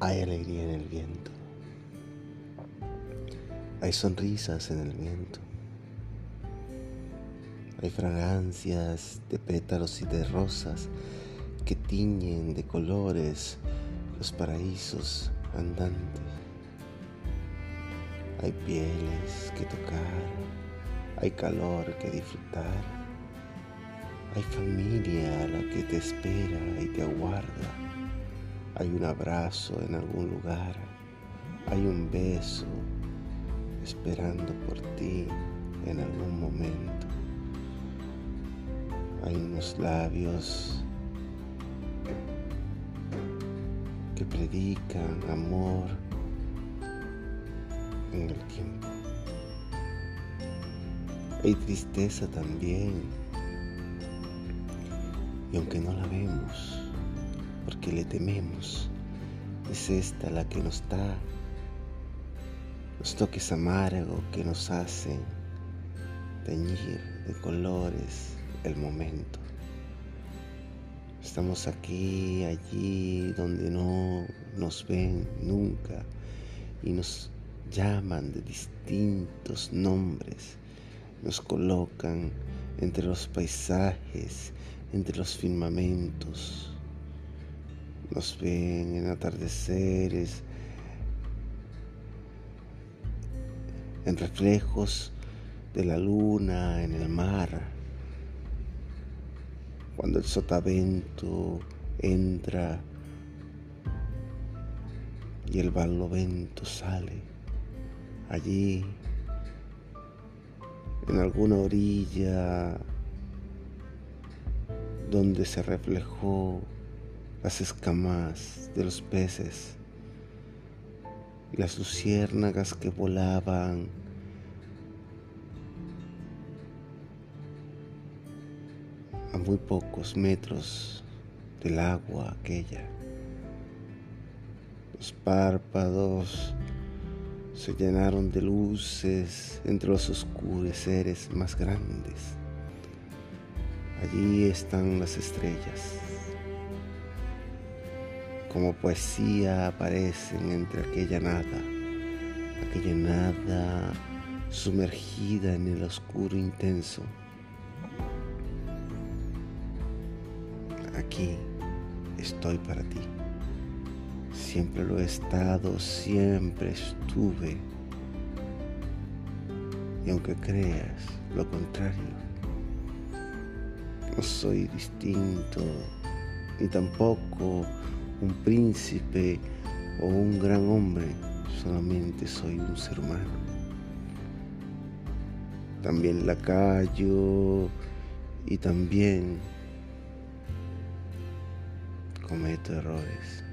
Hay alegría en el viento. Hay sonrisas en el viento. Hay fragancias de pétalos y de rosas que tiñen de colores los paraísos andantes. Hay pieles que tocar, hay calor que disfrutar, hay familia a la que te espera y te aguarda, hay un abrazo en algún lugar, hay un beso esperando por ti en algún momento, hay unos labios que predican amor en el tiempo. Hay tristeza también. Y aunque no la vemos, porque le tememos, es esta la que nos da los toques amargos que nos hacen teñir de colores el momento. Estamos aquí, allí, donde no nos ven nunca y nos llaman de distintos nombres, nos colocan entre los paisajes, entre los firmamentos, nos ven en atardeceres, en reflejos de la luna en el mar, cuando el sotavento entra y el barlovento sale allí, en alguna orilla donde se reflejó las escamas de los peces y las luciérnagas que volaban a muy pocos metros del agua aquella. Los párpados se llenaron de luces entre los oscureceres más grandes. Allí están las estrellas. Como poesía aparecen entre aquella nada, aquella nada sumergida en el oscuro intenso. Aquí estoy para ti. Siempre lo he estado, siempre estuve. Y aunque creas lo contrario, no soy distinto, ni tampoco un príncipe o un gran hombre, solamente soy un ser humano. También la callo y también cometo errores.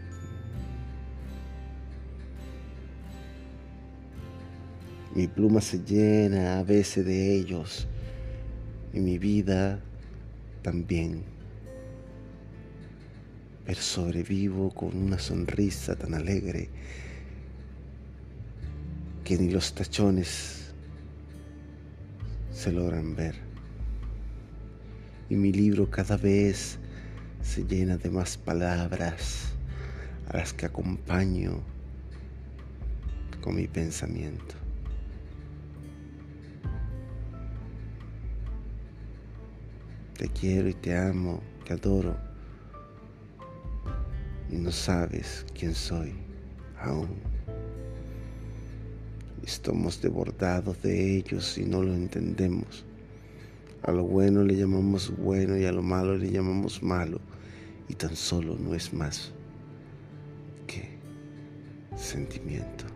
Mi pluma se llena a veces de ellos y mi vida también. Pero sobrevivo con una sonrisa tan alegre que ni los tachones se logran ver. Y mi libro cada vez se llena de más palabras a las que acompaño con mi pensamiento. Te quiero y te amo, te adoro. Y no sabes quién soy aún. Estamos desbordados de ellos y no lo entendemos. A lo bueno le llamamos bueno y a lo malo le llamamos malo. Y tan solo no es más que sentimiento.